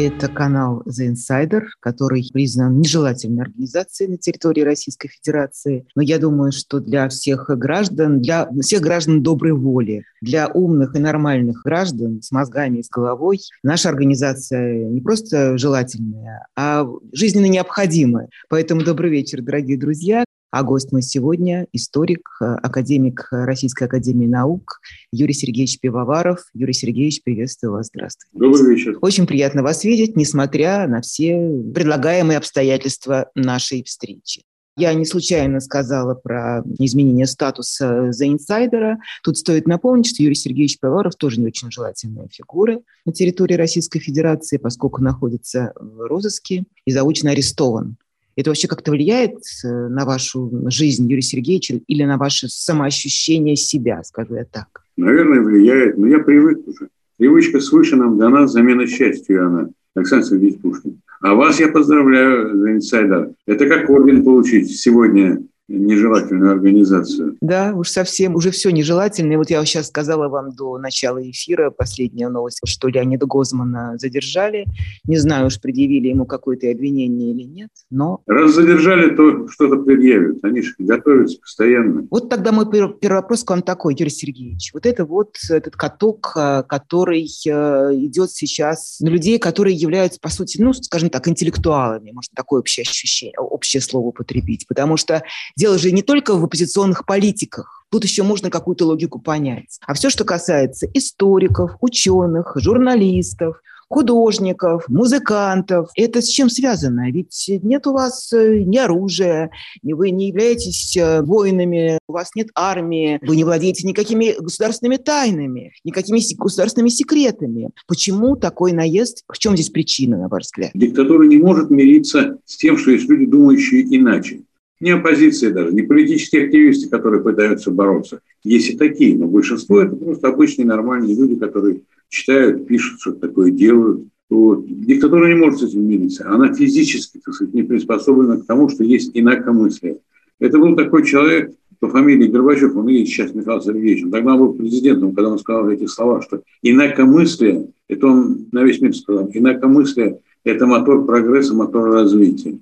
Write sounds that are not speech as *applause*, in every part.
Это канал The Insider, который признан нежелательной организацией на территории Российской Федерации. Но я думаю, что для всех граждан, для всех граждан доброй воли, для умных и нормальных граждан с мозгами и с головой, наша организация не просто желательная, а жизненно необходимая. Поэтому добрый вечер, дорогие друзья. А гость мы сегодня – историк, э, академик Российской Академии Наук Юрий Сергеевич Пивоваров. Юрий Сергеевич, приветствую вас. Здравствуйте. Добрый вечер. Очень приятно вас видеть, несмотря на все предлагаемые обстоятельства нашей встречи. Я не случайно сказала про изменение статуса за инсайдера. Тут стоит напомнить, что Юрий Сергеевич Пивоваров тоже не очень желательная фигура на территории Российской Федерации, поскольку находится в розыске и заочно арестован это вообще как-то влияет э, на вашу жизнь, Юрий Сергеевич, или на ваше самоощущение себя, скажу я так? Наверное, влияет, но я привык уже. Привычка свыше нам дана, замена счастью она. Александр Сергеевич Пушкин. А вас я поздравляю за инсайдер. Это как орден получить сегодня нежелательную организацию. Да, уж совсем, уже все нежелательное. Вот я сейчас сказала вам до начала эфира, последняя новость, что Леонида Гозмана задержали. Не знаю, уж предъявили ему какое-то обвинение или нет, но... Раз задержали, то что-то предъявят. Они же готовятся постоянно. Вот тогда мой первый вопрос к вам такой, Юрий Сергеевич. Вот это вот этот каток, э, который э, идет сейчас на людей, которые являются, по сути, ну, скажем так, интеллектуалами, может, такое общее ощущение, общее слово употребить, потому что Дело же не только в оппозиционных политиках. Тут еще можно какую-то логику понять. А все, что касается историков, ученых, журналистов, художников, музыкантов. Это с чем связано? Ведь нет у вас э, ни оружия, вы не являетесь э, воинами, у вас нет армии, вы не владеете никакими государственными тайнами, никакими государственными секретами. Почему такой наезд? В чем здесь причина, на ваш взгляд? Диктатура не может мириться с тем, что есть люди, думающие иначе. Не оппозиция даже, не политические активисты, которые пытаются бороться. Есть и такие, но большинство это просто обычные нормальные люди, которые читают, пишут, что такое делают. Вот. Диктатура не может с этим мириться. Она физически, так сказать, не приспособлена к тому, что есть инакомыслие. Это был такой человек по фамилии Горбачев, он и есть сейчас Михаил Сергеевич. Он тогда был президентом, когда он сказал эти слова, что инакомыслие, это он на весь мир сказал, инакомыслие – это мотор прогресса, мотор развития.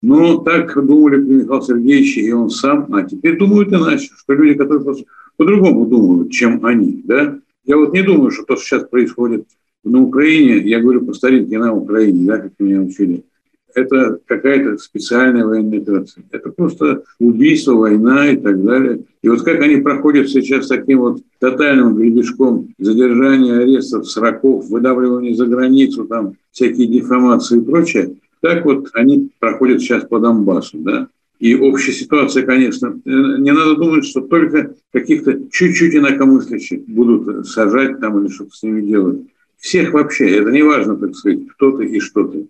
Ну, так думали при Михаиле Сергеевиче и он сам, а теперь думают иначе, что люди, которые по-другому думают, чем они, да. Я вот не думаю, что то, что сейчас происходит на Украине, я говорю по старинке на Украине, да, как меня учили, это какая-то специальная военная операция. Это просто убийство, война и так далее. И вот как они проходят сейчас таким вот тотальным гребешком задержания, арестов, сроков, выдавливания за границу, там всякие дефамации и прочее – так вот они проходят сейчас по Донбассу, да. И общая ситуация, конечно, э, не надо думать, что только каких-то чуть-чуть инакомыслящих будут сажать там или что-то с ними делать. Всех вообще, это не важно, так сказать, кто ты и что ты.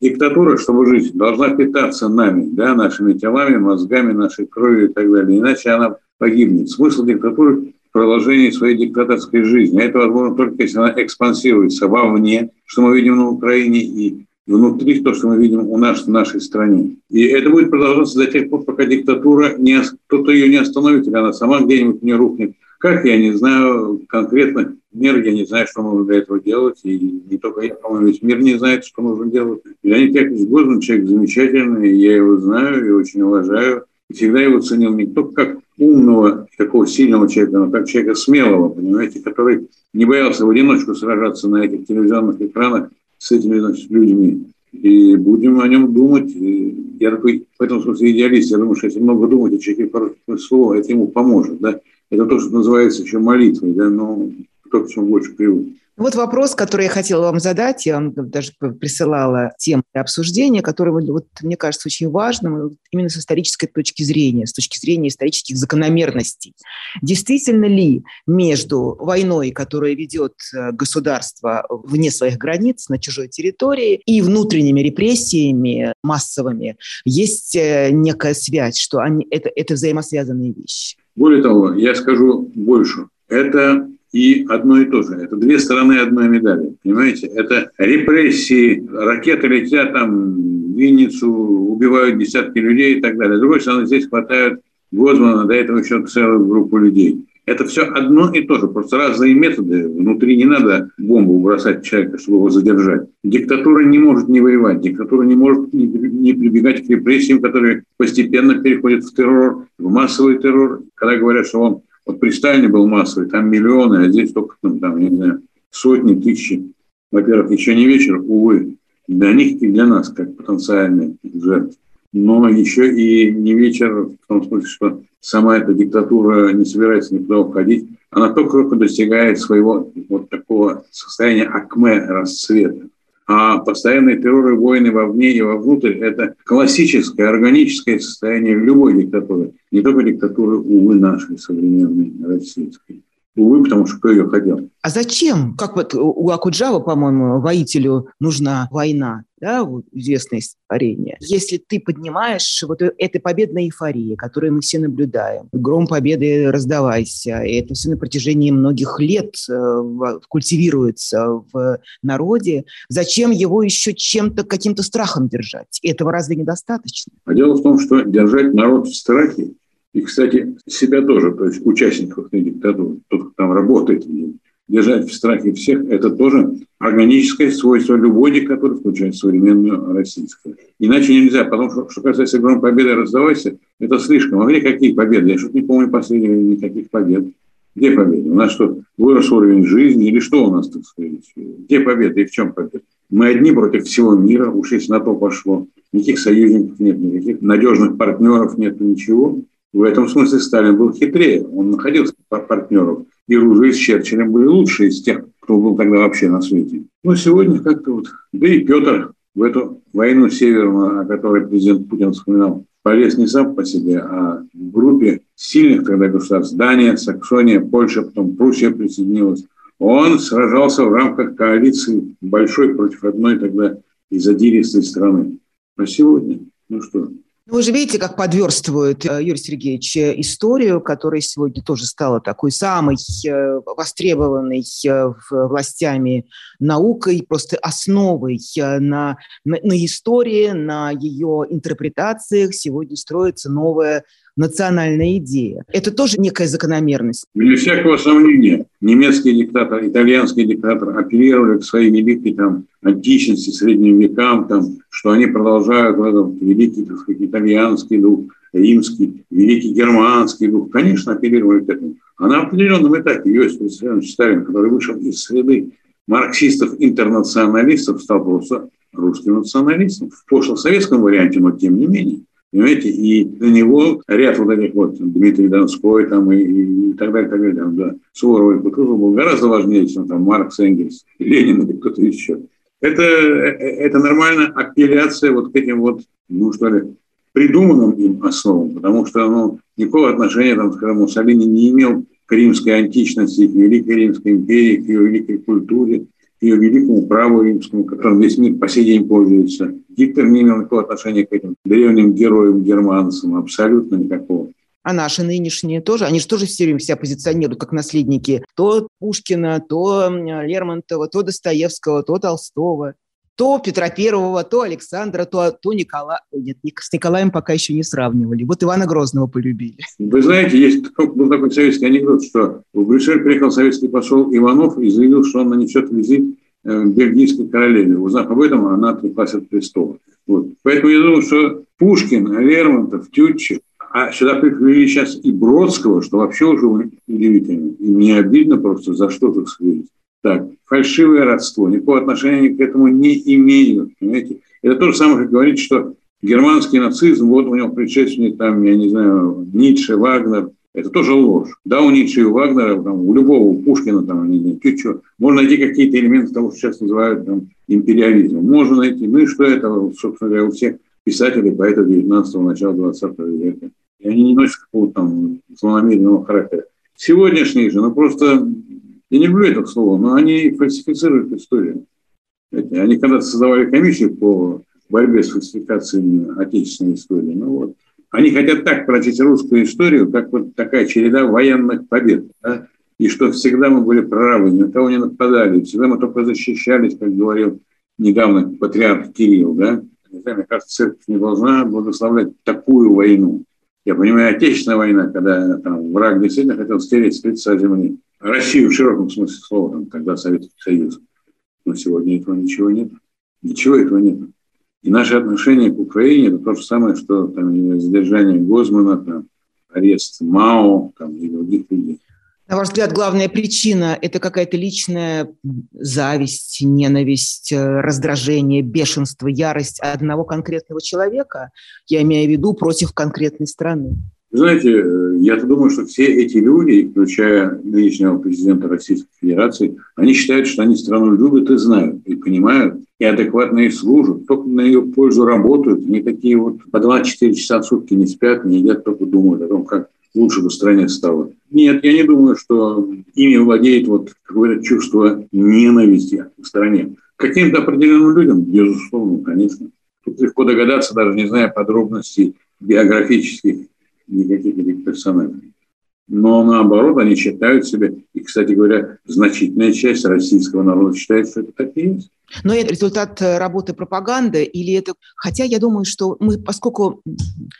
Диктатура, чтобы жить, должна питаться нами, да, нашими телами, мозгами, нашей кровью и так далее. Иначе она погибнет. Смысл диктатуры в продолжении своей диктаторской жизни. А это возможно только если она экспансируется вовне, что мы видим на Украине, и внутри то, что мы видим у нас в нашей стране. И это будет продолжаться до тех пор, пока диктатура, не, кто-то ее не остановит, или она сама где-нибудь не рухнет. Как, я не знаю конкретно мир, я не знаю, что нужно для этого делать, и не только я, по-моему, весь мир не знает, что нужно делать. Леонид Яковлевич Гозман человек замечательный, я его знаю и очень уважаю, и всегда его ценил не только как умного, такого сильного человека, но как человека смелого, понимаете, который не боялся в одиночку сражаться на этих телевизионных экранах с этими значит, людьми. И будем о нем думать. И я такой в этом идеалист. Я думаю, что если много думать о человеке хорошее слово, это ему поможет. Да? Это то, что называется еще молитвой. Да? Но кто к чему больше привык. Вот вопрос, который я хотела вам задать, я вам даже присылала тему для обсуждения, который, вот, мне кажется, очень важным именно с исторической точки зрения, с точки зрения исторических закономерностей. Действительно ли между войной, которая ведет э, государство вне своих границ, на чужой территории, и внутренними репрессиями массовыми, есть э, некая связь, что они, это, это взаимосвязанные вещи? Более того, я скажу больше. Это и одно и то же. Это две стороны одной медали. Понимаете? Это репрессии, ракеты летят там в Винницу, убивают десятки людей и так далее. С другой стороны, здесь хватают Гозмана, до этого еще целую группу людей. Это все одно и то же, просто разные методы. Внутри не надо бомбу бросать человека, чтобы его задержать. Диктатура не может не воевать, диктатура не может не прибегать к репрессиям, которые постепенно переходят в террор, в массовый террор. Когда говорят, что он вот при Сталине был массовый, там миллионы, а здесь только там, там я не знаю, сотни, тысячи. Во-первых, еще не вечер, увы, для них и для нас, как потенциальные жертвы. Но еще и не вечер в том смысле, что сама эта диктатура не собирается никуда уходить. Она только достигает своего вот такого состояния акме расцвета. А постоянные терроры войны вовне и вовнутрь – это классическое, органическое состояние любой диктатуры. Не только диктатуры, увы, нашей современной российской. Увы, потому что кто ее хотел. А зачем? Как вот у Акуджава, по-моему, воителю нужна война, да, известное стихотворение. Если ты поднимаешь вот этой победной эйфории, которую мы все наблюдаем, гром победы раздавайся, и это все на протяжении многих лет э, культивируется в народе, зачем его еще чем-то, каким-то страхом держать? Этого разве недостаточно? А дело в том, что держать народ в страхе и, кстати, себя тоже, то есть участников этой диктатуры, тот, кто там работает, держать в страхе всех, это тоже органическое свойство любой диктатуры, включая современную российскую. Иначе нельзя, потому что, что касается гром победы, раздавайся, это слишком. А где какие победы? Я что-то не помню последнего никаких побед. Где победы? У нас что, вырос уровень жизни или что у нас, так сказать? Где победа и в чем победа? Мы одни против всего мира, уж если на то пошло. Никаких союзников нет, никаких надежных партнеров нет, ничего. В этом смысле Сталин был хитрее. Он находился партнеров. И Ружей с Черчиллем были лучшие из тех, кто был тогда вообще на свете. Но сегодня как-то вот... Да и Петр в эту войну северную, о которой президент Путин вспоминал, полез не сам по себе, а в группе сильных тогда государств. Дания, Саксония, Польша, потом Пруссия присоединилась. Он сражался в рамках коалиции большой против одной тогда изодиристой страны. А сегодня, ну что, вы же видите, как подверстывают, э, Юрий Сергеевич, э, историю, которая сегодня тоже стала такой самой э, востребованной властями наукой, просто основой на, на, на истории, на ее интерпретациях. Сегодня строится новая национальная идея. Это тоже некая закономерность. Без всякого сомнения, немецкий диктатор, итальянский диктатор апеллировали к своей великой там, античности, средним векам, там, что они продолжают в этом великий так сказать, итальянский дух, римский, великий германский дух. Конечно, апеллировали к этому. А на определенном этапе Иосиф Виссарионович Сталин, который вышел из среды марксистов-интернационалистов, стал просто русским националистом. В прошлом советском варианте, но тем не менее. Понимаете, и для него ряд вот этих вот Дмитрий Донской там и, и так далее, так далее, там, да, Суворов и Кутузов был гораздо важнее, чем там Маркс, Энгельс, Ленин или кто-то еще. Это, это нормальная апелляция вот к этим вот, ну что ли, придуманным им основам, потому что ну, никакого отношения, там, скажем, Муссолини не имел к римской античности, к Великой Римской империи, к ее великой культуре, ее великому праву римскому, которым весь мир по сей день пользуется. Гитлер не имел никакого отношения к этим древним героям германцам, абсолютно никакого. А наши нынешние тоже, они же тоже все время себя позиционируют как наследники то Пушкина, то Лермонтова, то Достоевского, то Толстого то Петра Первого, то Александра, то, то Николая. Нет, с Николаем пока еще не сравнивали. Вот Ивана Грозного полюбили. Вы знаете, есть *laughs* был такой советский анекдот, что в Брюссель приехал советский посол Иванов и заявил, что он нанесет визит э, бельгийской королеве. Узнав об этом, она отреклась от престола. Вот. Поэтому я думаю, что Пушкин, Лермонтов, Тютчев, а сюда привели сейчас и Бродского, что вообще уже удивительно. И мне обидно просто, за что так сказать. Так, фальшивое родство, никакого отношения к этому не имеют. Понимаете? Это то же самое, как говорить, что германский нацизм, вот у него предшественник, там, я не знаю, Ницше, Вагнер, это тоже ложь. Да, у Ницше и у Вагнера, там, у любого, у Пушкина, там, не знаю, чуть можно найти какие-то элементы того, что сейчас называют там, империализмом. Можно найти. Ну и что это, собственно говоря, у всех писателей, поэтов 19-го, начала 20 века. И они не носят какого-то там злонамеренного характера. Сегодняшние же, ну просто я не люблю это слово, но они фальсифицируют историю. Они когда-то создавали комиссию по борьбе с фальсификациями отечественной истории. Ну вот. Они хотят так прочесть русскую историю, как вот такая череда военных побед. Да? И что всегда мы были правы, ни на кого не нападали, всегда мы только защищались, как говорил недавно патриарх Кирилл. Да? Мне кажется, церковь не должна благословлять такую войну. Я понимаю, Отечественная война, когда там, враг действительно хотел стереть с лица земли. Россию в широком смысле слова, там, тогда Советский Союз. Но сегодня этого ничего нет. Ничего этого нет. И наше отношение к Украине – это то же самое, что там, задержание Гозмана, там, арест Мао там, и других людей. На ваш взгляд, главная причина – это какая-то личная зависть, ненависть, э, раздражение, бешенство, ярость одного конкретного человека, я имею в виду против конкретной страны? Знаете, э, я думаю, что все эти люди, включая нынешнего президента Российской Федерации, они считают, что они страну любят и знают, и понимают, и адекватно ей служат, только на ее пользу работают, они такие вот по 24 часа в сутки не спят, не едят, только думают о том, как лучше бы стране стало. Нет, я не думаю, что ими владеет вот какое-то чувство ненависти к стране. Каким-то определенным людям, безусловно, конечно. Тут легко догадаться, даже не зная подробностей биографических никаких этих персонажей. Но наоборот, они считают себя, и, кстати говоря, значительная часть российского народа считает, что это так и есть. Но это результат э, работы пропаганды или это... Хотя я думаю, что мы, поскольку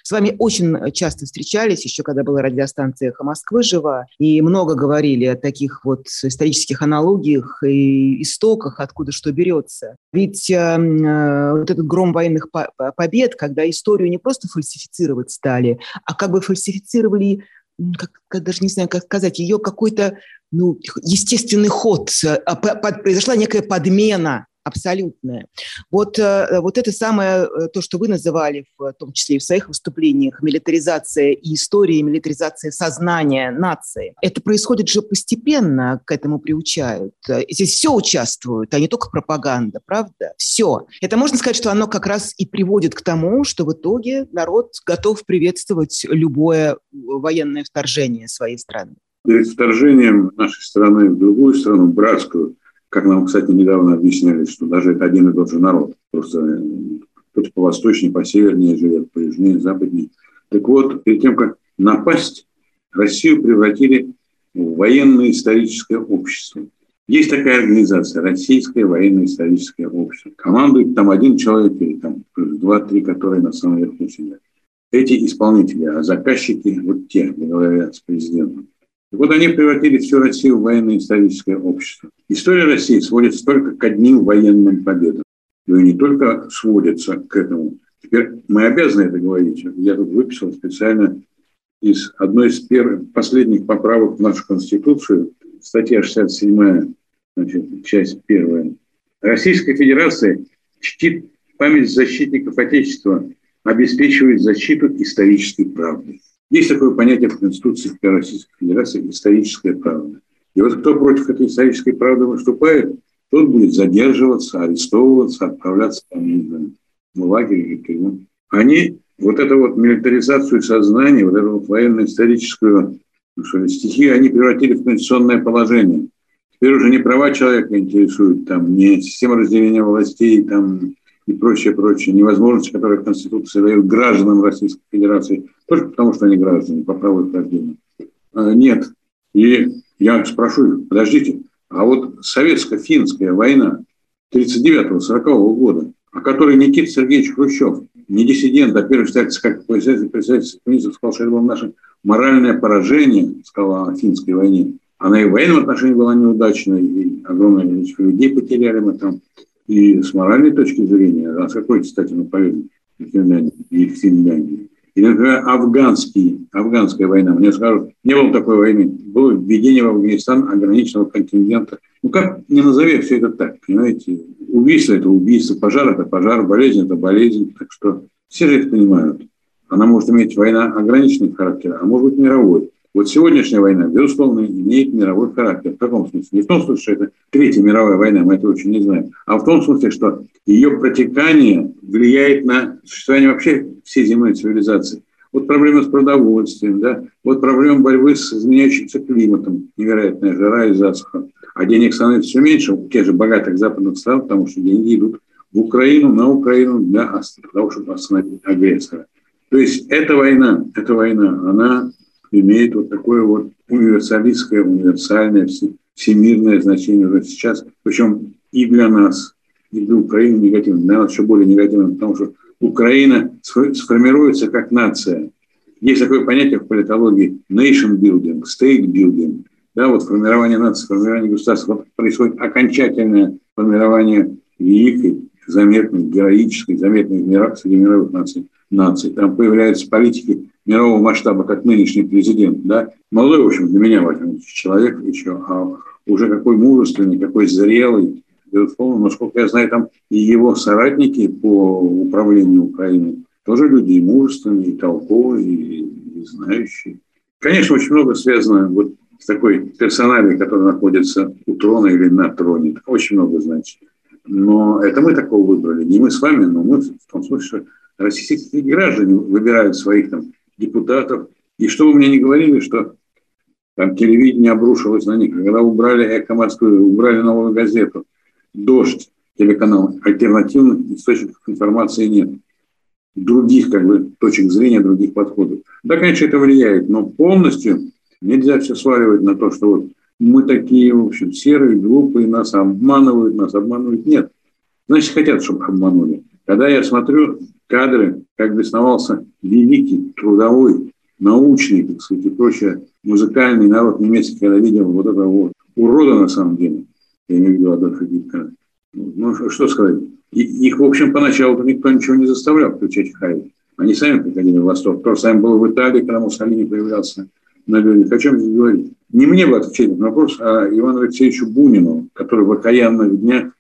с вами очень часто встречались, еще когда была радиостанция «Эхо Москвы» жива, и много говорили о таких вот исторических аналогиях и истоках, откуда что берется. Ведь э, э, вот этот гром военных побед, когда историю не просто фальсифицировать стали, а как бы фальсифицировали как, даже не знаю, как сказать, ее какой-то ну, естественный ход, а, произошла некая подмена абсолютная. Вот, э, вот это самое, э, то, что вы называли, в том числе и в своих выступлениях, милитаризация и истории, милитаризация сознания нации, это происходит же постепенно, к этому приучают. Здесь все участвуют, а не только пропаганда, правда? Все. Это можно сказать, что оно как раз и приводит к тому, что в итоге народ готов приветствовать любое военное вторжение своей страны. Перед вторжением нашей страны в другую страну, братскую, как нам, кстати, недавно объясняли, что даже это один и тот же народ. Просто э, кто-то по восточнее, по севернее живет, по южнее, западнее. Так вот, перед тем, как напасть, Россию превратили в военно-историческое общество. Есть такая организация, Российское военно-историческое общество. Командует там один человек или там два-три, которые на самом верху сидят. Эти исполнители, а заказчики вот те, говорят с президентом. Вот они превратили всю Россию в военно-историческое общество. История России сводится только к одним военным победам. Но и не только сводится к этому. Теперь мы обязаны это говорить. Я тут выписал специально из одной из первых, последних поправок в нашу Конституцию, статья 67, значит, часть первая. Российская Федерация чтит память защитников Отечества, обеспечивает защиту исторической правды. Есть такое понятие в Конституции Российской Федерации – историческая правда. И вот кто против этой исторической правды выступает, тот будет задерживаться, арестовываться, отправляться там, не знаю, в лагерь или тюрьму. Они вот эту вот милитаризацию сознания, вот эту вот военно-историческую ну, что ли, стихию, они превратили в конституционное положение. Теперь уже не права человека интересуют, там, не система разделения властей, там, и прочее, прочее, невозможности, которые в Конституции дают гражданам Российской Федерации, только потому, что они граждане, по праву их рождения. А, нет. И я спрошу, подождите, а вот советско-финская война 39-40 года, о которой Никита Сергеевич Хрущев, не диссидент, а первый считается как председатель, председатель министров, сказал, что это было наше моральное поражение, сказал о финской войне. Она и в военном отношении была неудачной, и огромное количество людей потеряли мы там. И с моральной точки зрения, а с какой, кстати, мы Финляндии и в Финляндии. И, например, афганский, афганская война. Мне скажут, не было такой войны. Было введение в Афганистан ограниченного контингента. Ну, как не назови все это так, понимаете? Убийство – это убийство, пожар – это пожар, болезнь – это болезнь. Так что все же это понимают. Она может иметь война ограниченный характер, а может быть мировой. Вот сегодняшняя война, безусловно, имеет мировой характер. В каком смысле? Не в том смысле, что это Третья мировая война, мы это очень не знаем, а в том смысле, что ее протекание влияет на существование вообще всей земной цивилизации. Вот проблема с продовольствием, да, вот проблема борьбы с изменяющимся климатом, невероятная жара и засуха. А денег становится все меньше у тех же богатых западных стран, потому что деньги идут в Украину, на Украину для того, чтобы остановить агрессора. То есть эта война, эта война, она имеет вот такое вот универсалистское, универсальное, всемирное значение уже сейчас, причем и для нас, и для Украины негативно, для нас еще более негативно, потому что Украина сформируется как нация, Есть такое понятие в политологии nation building, state building. Да, вот формирование нации, формирование государства. Вот происходит окончательное формирование великой, заметной, героической, заметной среди мировых наций, наций. Там появляются политики мирового масштаба, как нынешний президент. Да? Молодой, в общем, для меня, в человек еще, а уже какой мужественный, какой зрелый, безусловно, насколько я знаю, там и его соратники по управлению Украиной тоже люди и мужественные, и толковые, и, и знающие. Конечно, очень много связано вот с такой персоналией, которая находится у трона или на троне. Очень много значит. Но это мы такого выбрали. Не мы с вами, но мы в том смысле, что российские граждане выбирают своих там депутатов. И что вы мне не говорили, что там телевидение обрушилось на них, когда убрали «Эко Москвы», убрали «Новую газету», «Дождь», телеканал, альтернативных источников информации нет. Других как бы точек зрения, других подходов. Да, конечно, это влияет, но полностью нельзя все сваливать на то, что вот мы такие, в общем, серые, глупые, нас обманывают, нас обманывают. Нет. Значит, хотят, чтобы обманули. Когда я смотрю кадры, как бесновался великий, трудовой, научный, так сказать, и прочее, музыкальный народ немецкий, когда видел вот этого вот урода на самом деле, я имею в виду Адольфа Гитлера, ну, что сказать, и, их, в общем, поначалу никто ничего не заставлял включать Хайд. Они сами приходили в восторг. То же было в Италии, когда Муссолини появлялся на людях. О чем здесь говорить? Не мне бы отвечать на вопрос, а Ивану Алексеевичу Бунину, который в окаянных днях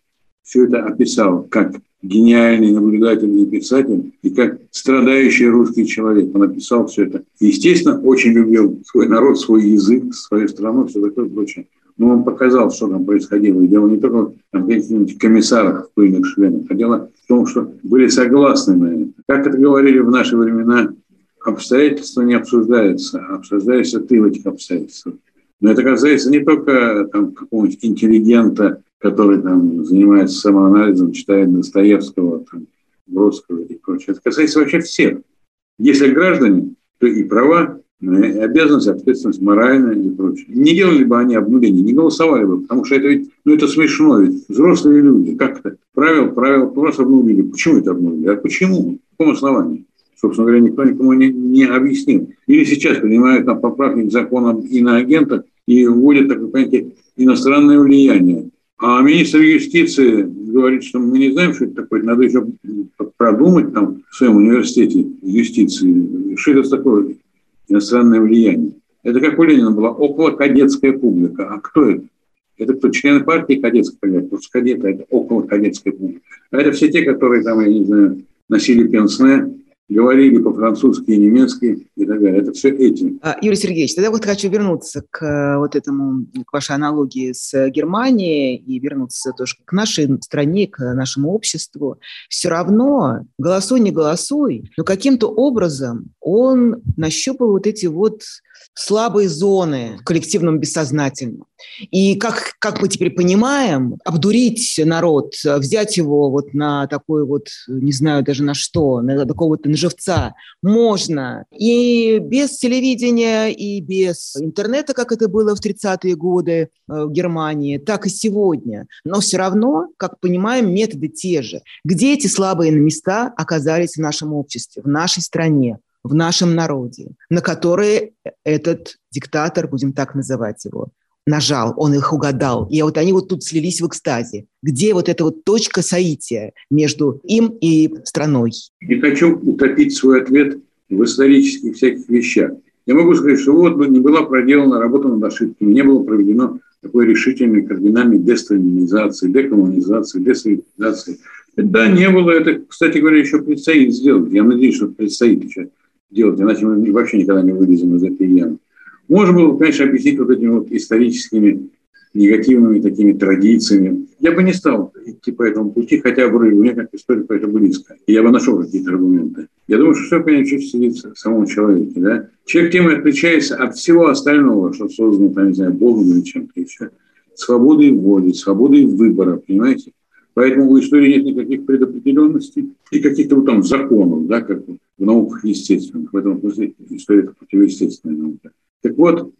все это описал как гениальный наблюдательный писатель и как страдающий русский человек. Он описал все это. естественно, очень любил свой народ, свой язык, свою страну, все такое прочее. Но он показал, что там происходило. И дело не только в каких-нибудь комиссарах в пыльных шлемах, а дело в том, что были согласны на это. Как это говорили в наши времена, обстоятельства не обсуждаются, а обсуждаются ты в этих обстоятельствах. Но это касается не только там, какого-нибудь интеллигента, который там, занимается самоанализом, читает Достоевского, там, Бродского и прочее. Это касается вообще всех. Если граждане, то и права, и обязанности, ответственность моральная и прочее. Не делали бы они обнуление, не голосовали бы, потому что это ведь, ну это смешно, ведь взрослые люди, как это? Правил, правил, просто обнулили. Почему это обнулили? А почему? По какому основанию? Собственно говоря, никто никому не, не объяснил. Или сейчас принимают там поправки к законам иноагентов и вводят такое понятие иностранное влияние. А министр юстиции говорит, что мы не знаем, что это такое, надо еще продумать там в своем университете юстиции, что это такое иностранное влияние. Это как у Ленина была около кадетская публика. А кто это? Это кто? Члены партии кадетской публики? Просто кадеты – это около кадетская публика. А это все те, которые там, я не знаю, носили пенсне, говорили по-французски и немецки и так далее. Это все эти. А, Юрий Сергеевич, тогда вот хочу вернуться к э, вот этому, к вашей аналогии с Германией и вернуться тоже к нашей стране, к нашему обществу. Все равно, голосуй, не голосуй, но каким-то образом он нащупал вот эти вот слабые зоны в коллективном бессознательном. И как, как мы теперь понимаем, обдурить народ, взять его вот на такой вот, не знаю даже на что, на такого-то на живца можно и без телевидения, и без интернета, как это было в 30-е годы э, в Германии, так и сегодня. Но все равно, как понимаем, методы те же. Где эти слабые места оказались в нашем обществе, в нашей стране? В нашем народе, на которые этот диктатор, будем так называть его, нажал, он их угадал. И вот они вот тут слились в экстазе. Где вот эта вот точка соития между им и страной? Не хочу утопить свой ответ в исторических всяких вещах. Я могу сказать, что вот не была проделана работа над ошибками, не было проведено такой решительной кардинальной десталинизации, декоммунизации, десоветизации. Да, не было. Это, кстати говоря, еще предстоит сделать. Я надеюсь, что предстоит еще делать, иначе мы вообще никогда не вылезем из этой ямы. Можно было, конечно, объяснить вот этими вот историческими негативными такими традициями. Я бы не стал идти по этому пути, хотя бы мне как историку это близко. И я бы нашел какие-то аргументы. Я думаю, что все, конечно, сидит в самом человеке. Да? Человек тем и отличается от всего остального, что создано, там, не знаю, Богом или чем-то еще. Свободой воли, свободой выбора, понимаете? Поэтому у истории нет никаких предопределенностей и каких-то вот там законов, да, как в науках естественных. В этом смысле история – это противоестественная наука. Так вот,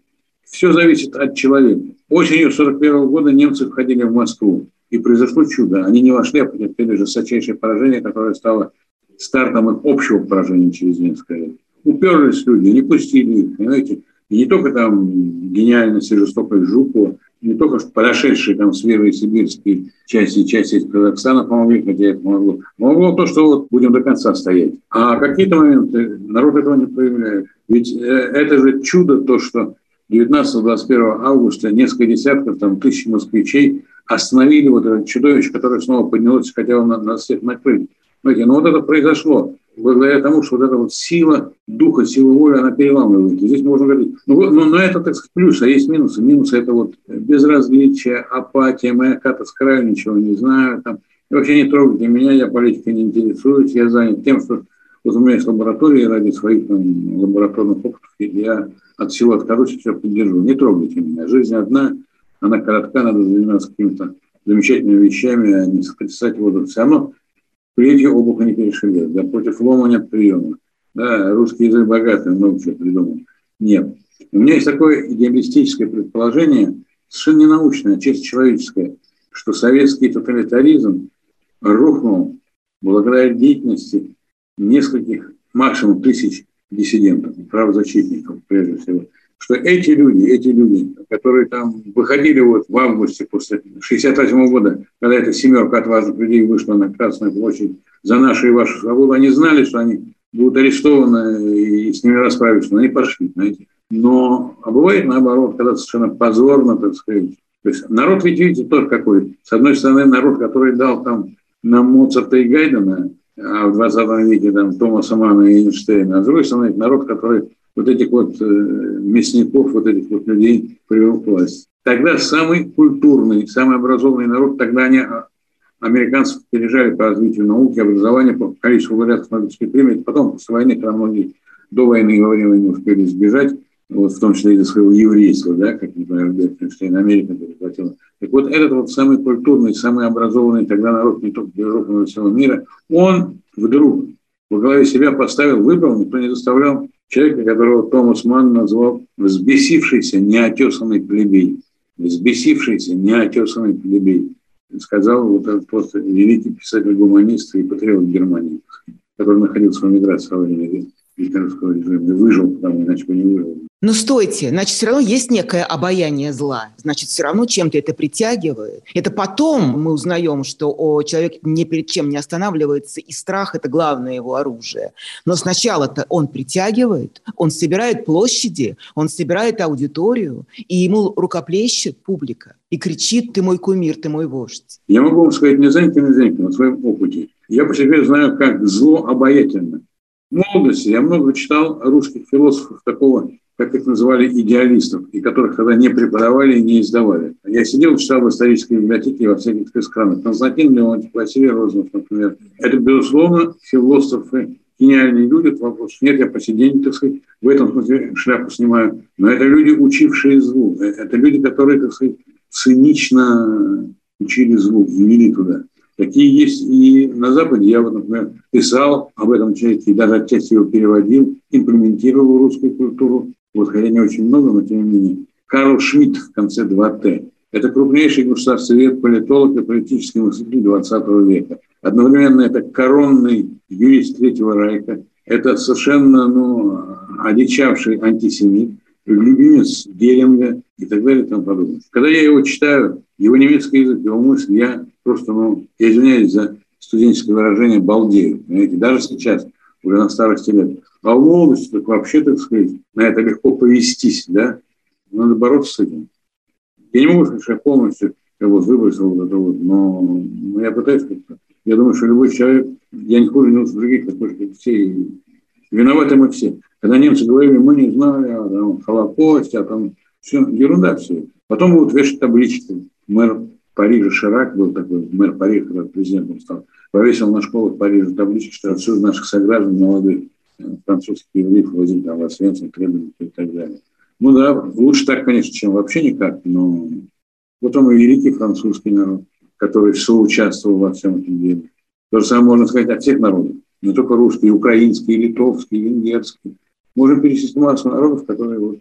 все зависит от человека. Осенью 1941 года немцы входили в Москву, и произошло чудо. Они не вошли, а потерпели жесточайшее поражение, которое стало стартом их общего поражения через Ленинское. уперлись люди, не пустили их, понимаете. И не только там гениальность и жестокость Жукова, не только что подошедшие там с Сибирской части, части из Казахстана помогли, хотя это помогло. Помогло то, что вот будем до конца стоять. А какие-то моменты народ этого не проявляет. Ведь э, это же чудо то, что 19-21 августа несколько десятков, там, тысяч москвичей остановили вот это чудовище, которое снова поднялось, хотя он нас всех накрыл. Знаете, но вот это произошло благодаря тому, что вот эта вот сила духа, сила воли, она переламывает. Здесь можно говорить, ну, ну, ну это, так сказать, плюс, а есть минусы. Минусы – это вот безразличие, апатия, моя хата с краю, ничего не знаю, там, и вообще не трогайте меня, я политикой не интересуюсь, я занят тем, что вот у меня есть лаборатория ради своих там, лабораторных опытов, я от всего откажусь и все поддержу. Не трогайте меня. Жизнь одна, она коротка, надо заниматься какими-то замечательными вещами, а не сотрясать воду. Все равно Третье обуха не перешивет. Да, против лома нет приема. Да, русский язык богатый, много чего придумал. Нет. У меня есть такое идеалистическое предположение, совершенно не научное, а чисто человеческое, что советский тоталитаризм рухнул благодаря деятельности нескольких, максимум тысяч диссидентов, правозащитников прежде всего – что эти люди, эти люди, которые там выходили вот в августе после 68 года, когда эта семерка отважных людей вышла на Красную площадь за нашу и вашу свободу, они знали, что они будут арестованы и с ними расправиться, но они пошли, знаете. Но, а бывает наоборот, когда совершенно позорно, так сказать. То есть народ ведь, видите, тоже какой. С одной стороны, народ, который дал там на Моцарта и Гайдена, а в 20 веке там Томаса Мана и Эйнштейна, а с другой стороны, народ, который вот этих вот э, мясников, вот этих вот людей привел к власти. Тогда самый культурный, самый образованный народ, тогда они а, американцев пережали по развитию науки, образования, по количеству лауреатов Нобелевской премии. Потом, после войны, когда многие до войны и во время войны успели избежать, вот в том числе из-за своего еврейства, да, как, например, Альберт Эйнштейн, Америка перехватила. Так вот, этот вот самый культурный, самый образованный тогда народ не только Европы, но и всего мира, он вдруг во главе себя поставил, выбрал, никто не заставлял человека, которого Томас Ман назвал взбесившийся неотесанный плебей. Взбесившийся неотесанный плебей. Сказал вот этот просто великий писатель-гуманист и патриот Германии, который находился в эмиграции во время гитлеровского режима и выжил, потому иначе бы не выжил. Но стойте, значит, все равно есть некое обаяние зла. Значит, все равно чем-то это притягивает. Это потом мы узнаем, что о, человек ни перед чем не останавливается, и страх – это главное его оружие. Но сначала-то он притягивает, он собирает площади, он собирает аудиторию, и ему рукоплещет публика и кричит «ты мой кумир, ты мой вождь». Я могу вам сказать не занятый, не занятый, на своем опыте. Я по себе знаю, как зло обаятельно. В молодости я много читал русских философов такого как их называли, идеалистов, и которых тогда не преподавали и не издавали. Я сидел, читал в исторической библиотеке во всяких странах. Константин Леонтьев, Василий Розанов, например. Это, безусловно, философы, гениальные люди, вопрос нет, я по сей день, так сказать, в этом смысле шляпу снимаю. Но это люди, учившие злу. Это люди, которые, так сказать, цинично учили злу, ввели туда. Такие есть и на Западе. Я вот, например, писал об этом человеке и даже отчасти его переводил, имплементировал русскую культуру вот, хотя не очень много, но тем не менее. Карл Шмидт в конце 2Т. Это крупнейший государственный политолог и политический мыслитель 20 века. Одновременно это коронный юрист Третьего Райка. Это совершенно ну, одичавший антисемит, любимец Геринга и так далее и тому подобное. Когда я его читаю, его немецкий язык, его мысль, я просто, ну, я извиняюсь за студенческое выражение, балдею. Понимаете? Даже сейчас, уже на старости лет. А в молодости, так вообще, так сказать, на это легко повестись, да? Надо бороться с этим. Я не могу сказать, что я полностью я вот выбросил вот это вот, но, я пытаюсь как-то. Я думаю, что любой человек, я не хуже не других, такой как все. Виноваты мы все. Когда немцы говорили, мы не знали о там, Холокосте, а там все, ерунда все. Потом будут вешать таблички. Мэр Парижа Ширак был такой, мэр Парижа, когда президентом стал, повесил на школах Парижа таблички, что отсюда наших сограждан молодых французских евреев возить там в Освенцим, Кремль и так далее. Ну да, лучше так, конечно, чем вообще никак, но вот он и великий французский народ, который соучаствовал во всем этом деле. То же самое можно сказать о всех народах, не только русский, украинский, литовский, венгерский. Можем перечислить массу народов, которые вот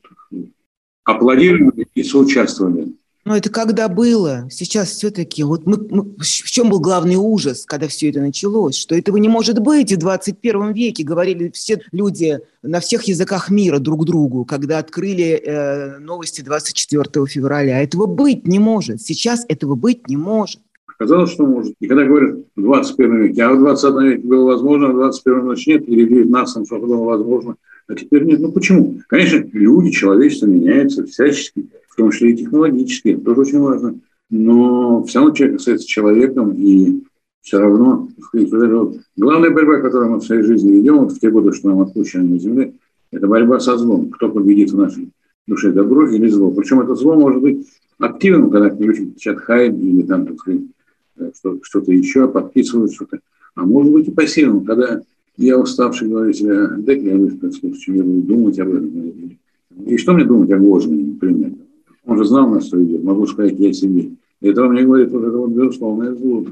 аплодировали и соучаствовали Но это когда было? Сейчас все-таки, вот мы, мы, в чем был главный ужас, когда все это началось? Что этого не может быть и в 21 веке, говорили все люди на всех языках мира друг другу, когда открыли э, новости 24 февраля. Этого быть не может. Сейчас этого быть не может. Казалось, что может. И когда говорят в 21 веке, а в 20 веке было возможно, а в 21 ночи нет, или в 19 что было возможно, а теперь нет. Ну почему? Конечно, люди, человечество меняется всячески том числе и технологические, тоже очень важно. Но все равно человек остается человеком, и все равно, главная борьба, которую мы в своей жизни ведем, вот в те годы, что нам отпущено на Земле, это борьба со злом. Кто победит в нашей душе, добро или зло. Причем это зло может быть активным, когда люди кричат хай или там, так сказать, что-то еще, подписывают что-то. А может быть и пассивным, когда я уставший говорю себе, дай я выспаться, чем я буду думать об этом. И что мне думать о Гожине, например? Он же знал, на что идет, могу сказать я себе. Это мне говорит вот это вот безусловное зло,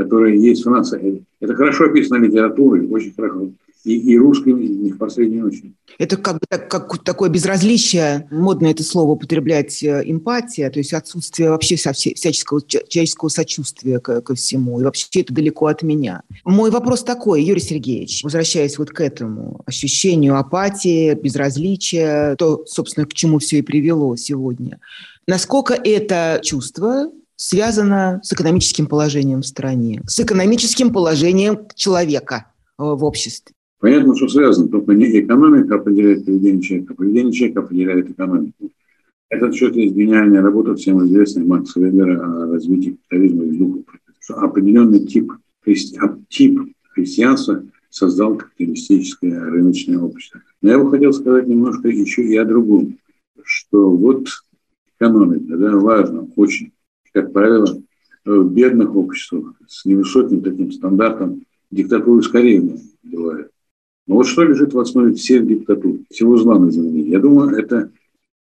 которое есть у нас. Это хорошо описано литературой, очень хорошо и, и русским в последнюю очередь. Это как бы так, как такое безразличие, модно это слово употреблять, э, эмпатия, то есть отсутствие вообще всяческого человеческого сочувствия ко, ко всему. И вообще это далеко от меня. Мой вопрос такой, Юрий Сергеевич, возвращаясь вот к этому ощущению апатии, безразличия, то, собственно, к чему все и привело сегодня. Насколько это чувство связано с экономическим положением в стране, с экономическим положением человека э, в обществе. Понятно, что связано, только не экономика определяет поведение человека, а поведение человека определяет экономику. Этот счет есть гениальная работа всем известной Макса Вебера о развитии капитализма из духа. Что определенный тип, христи... тип христианства создал капиталистическое рыночное общество. Но я бы хотел сказать немножко еще и о другом, что вот экономика, да, важно очень, как правило, в бедных обществах с невысоким таким стандартом диктатуры скорее бывает. Но вот что лежит в основе всех диктатур, всего зла на земле? Я думаю, это,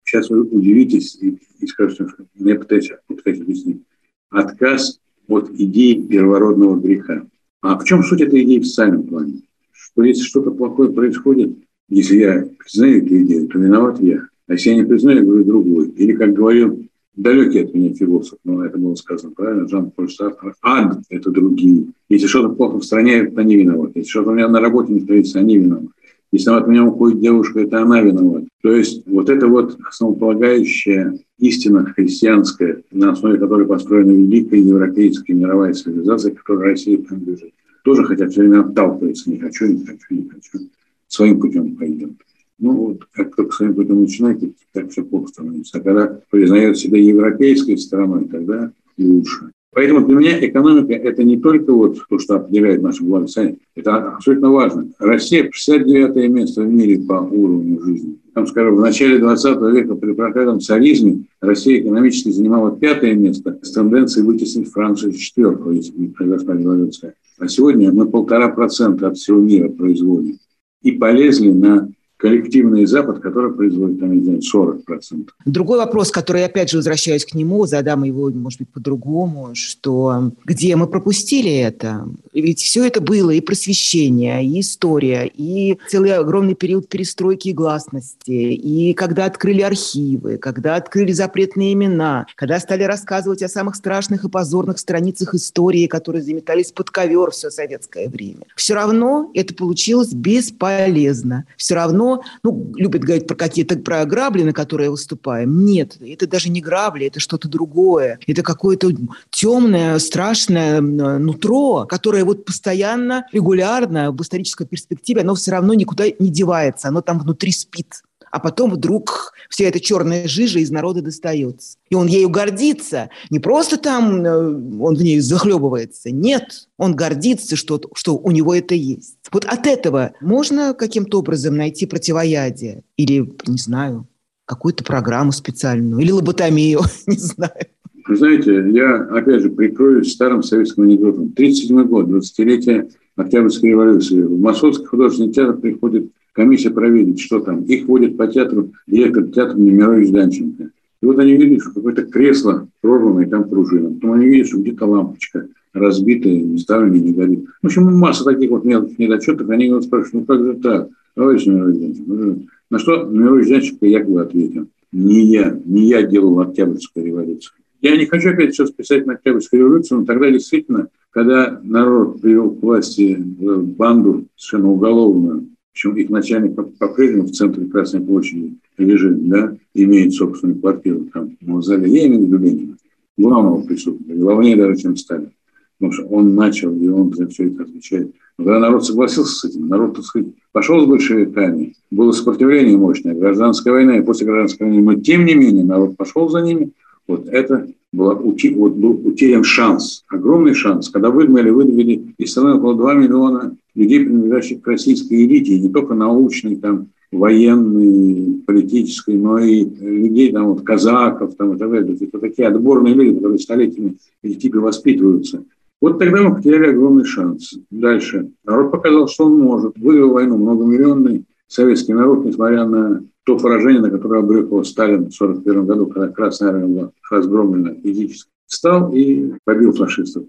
сейчас вы удивитесь и, и скажете, что мне пытаюсь, пытаюсь объяснить, отказ от идеи первородного греха. А в чем суть этой идеи в социальном плане? Что если что-то плохое происходит, если я признаю эту идею, то виноват я. А если я не признаю, я говорю другой. Или, как говорил далекий от меня философ, но это было сказано правильно, Жан-Поль Сартр, ад – это другие. Если что-то плохо в стране, это они виноваты. Если что-то у меня на работе не строится, они виноваты. Если от меня уходит девушка, это она виновата. То есть вот это вот основополагающая истина христианская, на основе которой построена великая европейская мировая цивилизация, которой Россия принадлежит, тоже хотят все время отталкиваться. Не хочу, не хочу, не хочу. Своим путем пойдем. Ну, вот как только своим путем начинаете, так все плохо становится. А когда признает себя европейской стороной, тогда лучше. Поэтому для меня экономика – это не только вот то, что определяет наше благосостояние. Это абсолютно важно. Россия – 69 место в мире по уровню жизни. Там, скажем, в начале 20 века при проклятом царизме Россия экономически занимала пятое место с тенденцией вытеснить Францию с четвертого, если бы произошла революция. А сегодня мы полтора процента от всего мира производим. И полезли на коллективный Запад, который производит, там, не знаю, 40%. Другой вопрос, который, опять же, возвращаюсь к нему, задам его, может быть, по-другому, что где мы пропустили это? Ведь все это было и просвещение, и история, и целый огромный период перестройки и гласности, и когда открыли архивы, когда открыли запретные имена, когда стали рассказывать о самых страшных и позорных страницах истории, которые заметались под ковер все советское время. Все равно это получилось бесполезно. Все равно ну, любят говорить про какие-то про грабли, на которые выступаем. Нет, это даже не грабли, это что-то другое. Это какое-то темное, страшное нутро, которое вот постоянно, регулярно в исторической перспективе, оно все равно никуда не девается, оно там внутри спит а потом вдруг вся эта черная жижа из народа достается. И он ею гордится. Не просто там э, он в ней захлебывается. Нет, он гордится, что, что у него это есть. Вот от этого можно каким-то образом найти противоядие? Или, не знаю, какую-то программу специальную? Или лоботомию? *laughs* Не знаю. Вы знаете, я, опять же, прикроюсь старым советским анекдотом. 37 год, 20-летие Октябрьской революции. В Московский художественный театр приходит комиссия проверит, что там. Их водят по театру директор театра Немирович Данченко. И вот они видят, что какое-то кресло прорвано, и там пружина. Потом они видят, что где-то лампочка разбитая, не ставлена, не горит. В общем, масса таких вот мелких недочетов. Они вот спрашивают, ну как же так, товарищ Немирович Данченко? Ну, на что Немирович Данченко якобы ответил. не я, не я делал Октябрьскую революцию. Я не хочу опять сейчас писать на Октябрьскую революцию, но тогда действительно, когда народ привел к власти банду совершенно уголовную, причем их начальник по-прежнему в центре Красной площади лежит, да, имеет собственную квартиру там в имею в виду Ленина, главного преступника, главнее даже, чем Сталин. Потому что он начал, и он за все это отвечает. Когда народ согласился с этим, народ, так сказать, пошел с большевиками, было сопротивление мощное, гражданская война, и после гражданской войны, но тем не менее народ пошел за ними, вот это была, вот был утерян шанс, огромный шанс, когда выгнали, выдавили из страны около 2 миллиона людей, принадлежащих к российской элите, не только научной, там, военной, политической, но и людей, там, вот, казаков там, и так далее. Это такие отборные люди, которые столетиями эти типы воспитываются. Вот тогда мы потеряли огромный шанс. Дальше. Народ показал, что он может. Вывел войну многомиллионный советский народ, несмотря на то поражение, на которое обрекал Сталин в 1941 году, когда Красная Армия была разгромлена физически, встал и побил фашистов.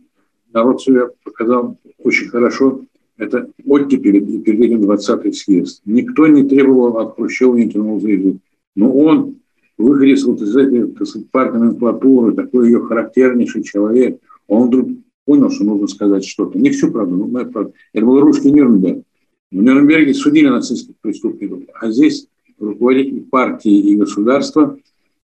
Народ себя показал очень хорошо. Это оттепель и перед этим 20-й съезд. Никто не требовал от Хрущева, не тянул за. Но он, выходец вот из этой так сказать, партии номенклатуры, такой ее характернейший человек, он вдруг понял, что нужно сказать что-то. Не всю правду, но моя правда. Это был русский Нюрнберг. В Нюрнберге судили нацистских преступников, а здесь руководитель партии и государства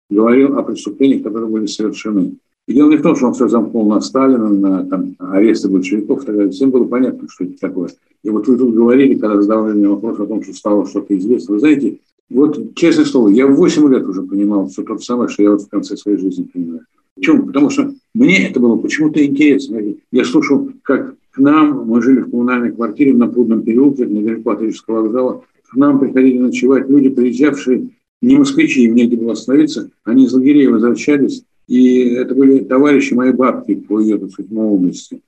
говорил о преступлениях, которые были совершены. И дело не в том, что он все замкнул на Сталина, на там, аресты большевиков так. Всем было понятно, что это такое. И вот вы тут говорили, когда задавали мне вопрос о том, что стало что-то известно. Вы знаете, вот, честное слово, я в 8 лет уже понимал все то же самое, что я вот в конце своей жизни понимаю. Почему? Потому что мне это было почему-то интересно. Я слушал, как к нам, мы жили в коммунальной квартире на Прудном переулке, недалеко от Рижского вокзала, к нам приходили ночевать люди, приезжавшие, не москвичи, им негде было остановиться, они из лагерей возвращались, и это были товарищи моей бабки по ее, так сказать, молодости.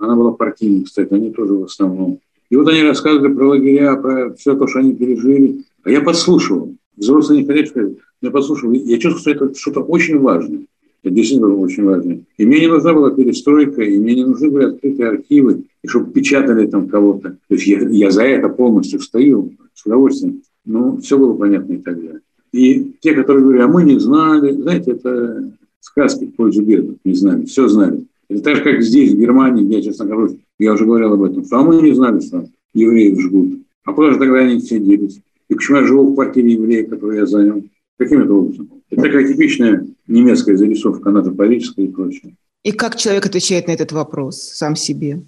Она была партийной, кстати, они тоже в основном. И вот они рассказывали про лагеря, про все то, что они пережили. А я подслушивал. Взрослые не хотят сказать. Я подслушивал. Я чувствую, что это что-то очень важное. Это действительно очень важно. И мне не нужна была перестройка, и мне не нужны были открытые архивы, и чтобы печатали там кого-то. То есть я, я за это полностью стою с удовольствием. Ну, все было понятно и так далее. И те, которые говорили, а мы не знали, знаете, это сказки в пользу бедных, не знали, все знали. Это так же, как здесь, в Германии, где я, честно говорю, я уже говорил об этом, что а мы не знали, что евреев жгут. А куда же тогда они все делись? И почему я живу в квартире еврея, которую я занял? Каким это образом? Это такая типичная немецкая зарисовка, парижская и прочее. И как человек отвечает на этот вопрос сам себе?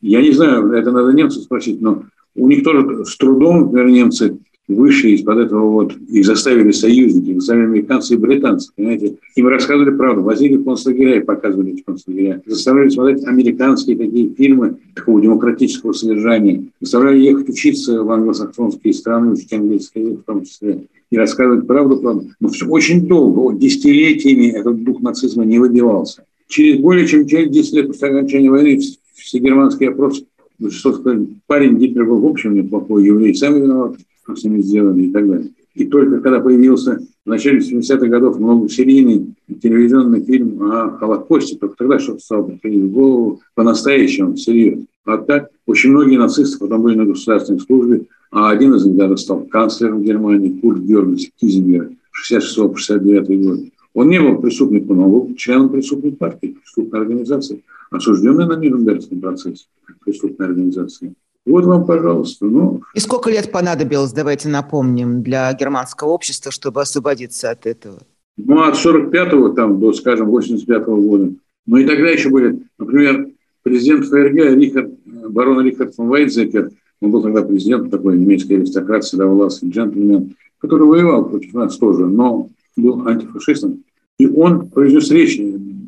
Я не знаю, это надо немцев спросить, но у них тоже с трудом, например, немцы вышли из-под этого вот, их заставили союзники, заставили американцы и британцы, понимаете. Им рассказывали правду, возили в концлагеря и показывали эти концлагеря. Заставляли смотреть американские такие фильмы такого демократического содержания. Заставляли ехать учиться в англосаксонские страны, учить английский язык в том числе и рассказывать правду, правду. Но все очень долго, десятилетиями этот дух нацизма не выбивался. Через более чем через 10 лет после окончания войны все германские опросы, что сказать, парень Гитлер был в общем неплохой еврей, сами виноваты, что с ними сделали и так далее. И только когда появился в начале 70-х годов многосерийный телевизионный фильм о Холокосте, только тогда что-то стало приходить в голову по-настоящему, серьезно. А так очень многие нацисты потом были на государственной службе, а один из них даже стал канцлером Германии, Курт Георгиевич Кизингер, 66-69 год. Он не был преступником, но был членом преступной партии, преступной организации, осужденной на Нюрнбергском процессе преступной организации. Вот вам, пожалуйста. Ну. И сколько лет понадобилось, давайте напомним, для германского общества, чтобы освободиться от этого? Ну, от 45-го там до, скажем, 85-го года. Но и тогда еще были, например, президент ФРГ Рихард, барон Рихард фон Вайдзекер – он был тогда президентом такой немецкой аристократ, седовласый джентльмен, который воевал против нас тоже, но был антифашистом. И он произнес речь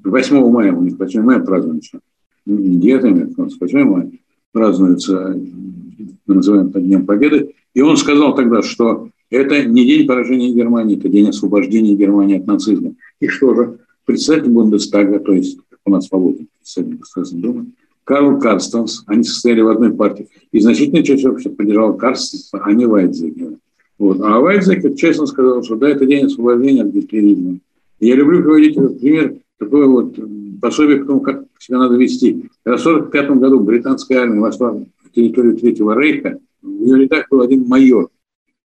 8 мая, у них 8 мая празднуется. Не 9 8 мая празднуется, мы называем это Днем Победы. И он сказал тогда, что это не день поражения Германии, это день освобождения Германии от нацизма. И что же? Председатель Бундестага, то есть у нас свободный председатель Государственной Думы, Карл Карстенс, они состояли в одной партии. И значительная часть общества поддержала Карстенса, а не Вайтзекера. Вот. А Вайтзекер честно сказал, что да, это день освобождения от гитлеризма. Я люблю приводить этот пример, такое вот пособие к тому, как себя надо вести. Когда в 1945 году британская армия вошла в территорию Третьего Рейха, в ее рядах был один майор.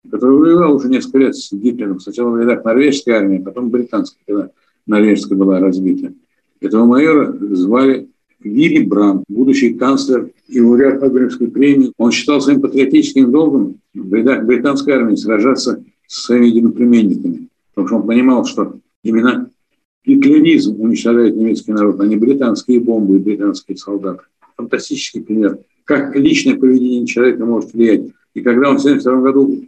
который воевал уже несколько лет с Гитлером. Сначала в рядах норвежской армии, потом британской, когда норвежская была разбита. Этого майора звали Вилли Бранд, будущий канцлер и лауреат Нобелевской премии. Он считал своим патриотическим долгом в рядах британской армии сражаться с своими единоплеменниками. Потому что он понимал, что именно гитлеризм уничтожает немецкий народ, а не британские бомбы и британские солдаты. Фантастический пример, как личное поведение человека может влиять. И когда он в 1972 году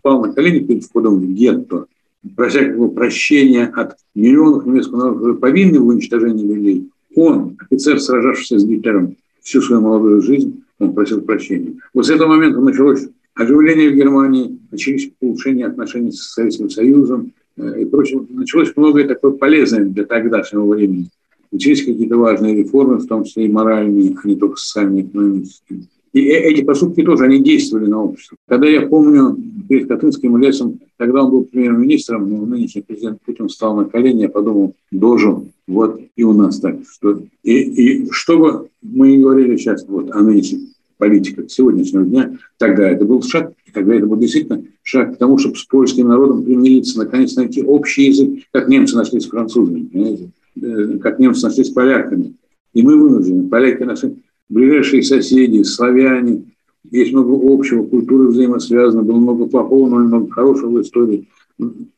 упал на колени перед входом в гетто, прося как прощения от миллионов немецкого народа, которые повинны в уничтожении людей, он, офицер, сражавшийся с Гитлером всю свою молодую жизнь, он просил прощения. Вот с этого момента началось оживление в Германии, начались улучшения отношений с Советским Союзом и прочее. Началось многое такое полезное для тогдашнего времени. Начались какие-то важные реформы, в том числе и моральные, а не только социальные, экономические. И э, эти поступки тоже, они действовали на общество. Когда я помню перед Катынским лесом, когда он был премьер-министром, но нынешний президент Путин встал на колени, я подумал, должен, вот и у нас так. Что, и, и что бы мы ни говорили сейчас вот, о нынешней политика сегодняшнего дня, тогда это был шаг, тогда это был действительно шаг к тому, чтобы с польским народом примириться, наконец найти общий язык, как немцы нашли с французами, понимаете? Э, как немцы нашли с поляками. И мы вынуждены, поляки наши ближайшие соседи, славяне, есть много общего, культуры взаимосвязаны, было много плохого, но много хорошего в истории,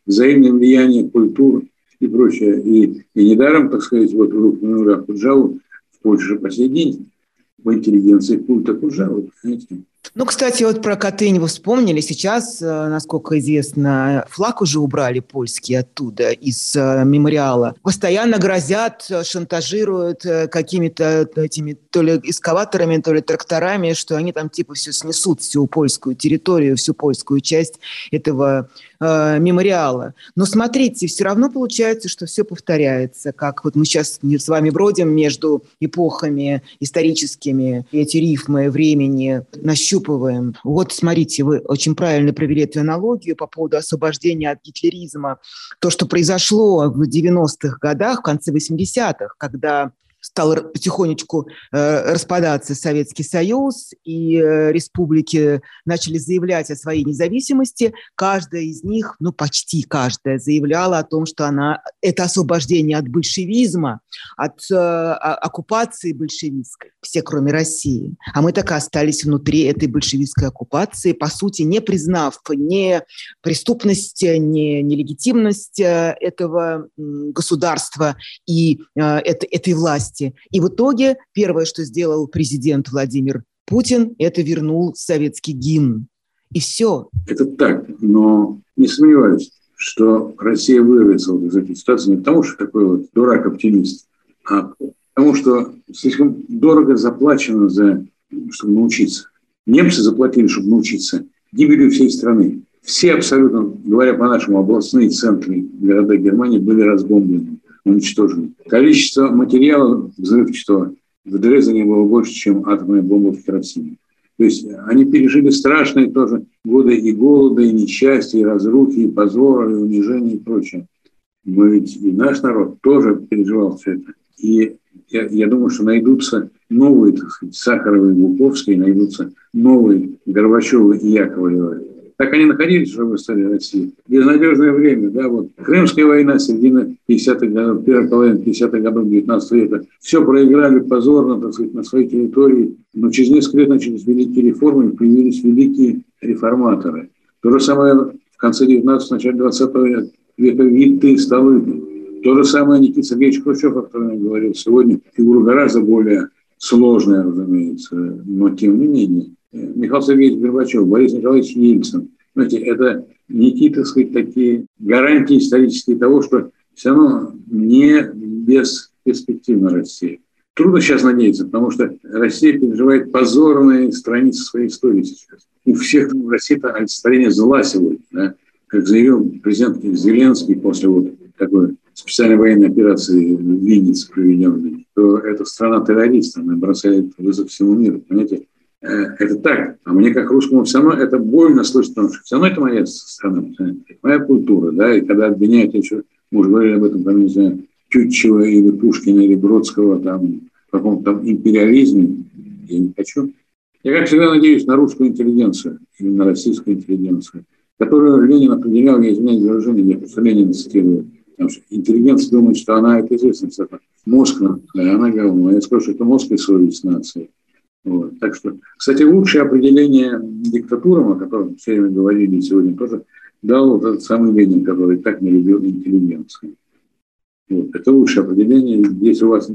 взаимное влияние культур и прочее. И, и недаром, так сказать, вот в Куджаву в Польше по сей день в интеллигенции культа Куджавы, понимаете? Ну, кстати, вот про Катынь вы вспомнили. Сейчас, э, насколько известно, флаг уже убрали польский оттуда, из э, мемориала. Постоянно грозят, э, шантажируют какими-то этими то ли эскаваторами, то ли тракторами, что они там типа все снесут, всю польскую территорию, всю польскую часть этого э, мемориала. Но смотрите, все равно получается, что все повторяется, как вот мы сейчас с вами бродим между эпохами историческими, эти рифмы времени нащупываем. Вот смотрите, вы очень правильно провели эту аналогию по поводу освобождения от гитлеризма. То, что произошло в 90-х годах, в конце 80-х, когда стал потихонечку э, распадаться Советский Союз, и э, республики начали заявлять о своей независимости. Каждая из них, ну почти каждая, заявляла о том, что она это освобождение от большевизма, от э, оккупации большевистской, все кроме России. А мы так и остались внутри этой большевистской оккупации, по сути, не признав ни преступность, ни нелегитимность э, этого государства и э, этой власти И в итоге первое, что сделал президент Владимир Путин, это вернул советский гимн. И все. Это так, но не сомневаюсь, что Россия вырвется вот из этой ситуации не потому, что такой вот дурак-оптимист, а потому что слишком дорого заплачено за, чтобы научиться. Немцы заплатили, чтобы научиться гибелью всей страны. Все абсолютно, говоря по-нашему, областные центры города Германии были разбомблены уничтожены. Количество материала взрывчатого в Дрезdeне было больше, чем атомная бомба в Хиросиме. То есть они пережили страшные тоже годы и голода, и несчастья, и разрухи, и позора, и унижения, и прочее. Мы ведь и наш народ тоже переживал все это. И я, я думаю, что найдутся новые, так сказать, Сахаровы и Глуповские, найдутся новые Горбачевы и Яковлевы, так они находились уже в истории России. Безнадежное время, да, вот. Крымская война, середина 50-х годов, первая половина 50-х годов 19 века. Все проиграли позорно, так сказать, на своей территории. Но через несколько лет начались великие реформы, и появились великие реформаторы. То же самое в конце 19 начале 20 века Витте Столыпин. То же самое Никита Сергеевич Хрущев, о котором я говорил сегодня, фигура гораздо более сложная, разумеется, но тем не менее. Михаил Сергеевич Горбачев, Борис Николаевич Ельцин. Знаете, это некие, так сказать, такие гарантии исторические того, что все равно не без перспективна Россия. Трудно сейчас надеяться, потому что Россия переживает позорные страницы своей истории сейчас. У всех в России это олицетворение зла сегодня. Да? Как заявил президент Зеленский после вот такой специальной военной операции в Виннице проведенной, что это страна террористов, она бросает вызов всему миру. Понимаете, это так. А мне как русскому все равно это больно слышать, потому что все равно это моя страна, моя культура, да, и когда обвиняют еще, мы уже говорили об этом, там, не знаю, Тютчева или Пушкина или Бродского, там, в каком-то там империализме, я не хочу. Я, как всегда, надеюсь на русскую интеллигенцию или на российскую интеллигенцию, которую Ленин определял, я извиняюсь за выражение, я просто Ленина цитирую, потому что интеллигенция думает, что она, это известно, мозг, она говорила, я скажу, что это мозг и совесть нации. Вот. Так что, кстати, лучшее определение диктатурам, о котором все время говорили сегодня тоже, дал вот этот самый Ленин, который так не любил интеллигенцию. Вот. Это лучшее определение. Если у вас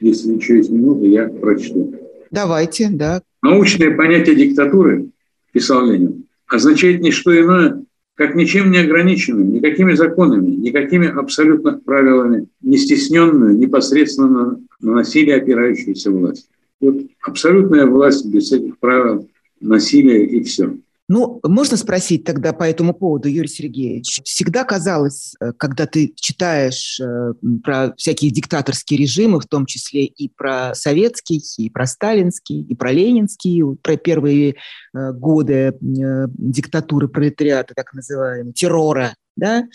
если еще есть минута, я прочту. Давайте, да. Научное понятие диктатуры, писал Ленин, означает не что иное, как ничем не ограниченную, никакими законами, никакими абсолютно правилами, не стесненную непосредственно на насилие опирающуюся власть. Вот абсолютная власть без всяких правил, насилия и все. Ну, можно спросить тогда по этому поводу, Юрий Сергеевич? Всегда казалось, э, когда ты читаешь э, про всякие диктаторские режимы, в том числе и про советский, и про сталинский, и про ленинский, про первые э, годы диктатуры пролетариата, так называемого, террора, да,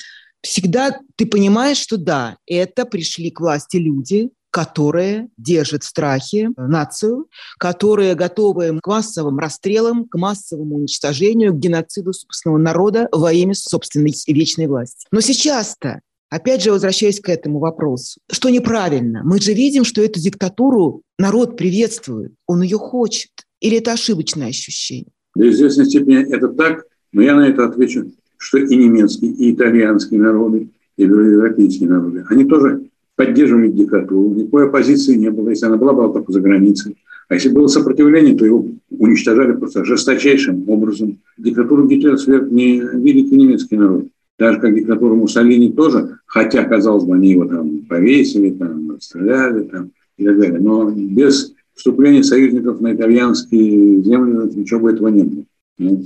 всегда ты понимаешь, что да, это пришли к власти люди, которые держат в страхе нацию, которые готовы к массовым расстрелам, к массовому уничтожению, к геноциду собственного народа во имя собственной вечной власти. Но сейчас-то Опять же, возвращаясь к этому вопросу, что неправильно? Мы же видим, что эту диктатуру народ приветствует, он ее хочет. Или это ошибочное ощущение? До известной степени это так, но я на это отвечу, что и немецкие, и итальянские народы, и европейские народы, они тоже поддерживали диктатуру, никакой оппозиции не было. Если она была, была только за границей. А если было сопротивление, то его уничтожали просто жесточайшим образом. Диктатуру Гитлера сверх не великий немецкий народ. Даже как диктатуру Муссолини тоже, хотя, казалось бы, они его там повесили, там, расстреляли там, и так далее. Но без вступления союзников на итальянские земли ничего бы этого не было.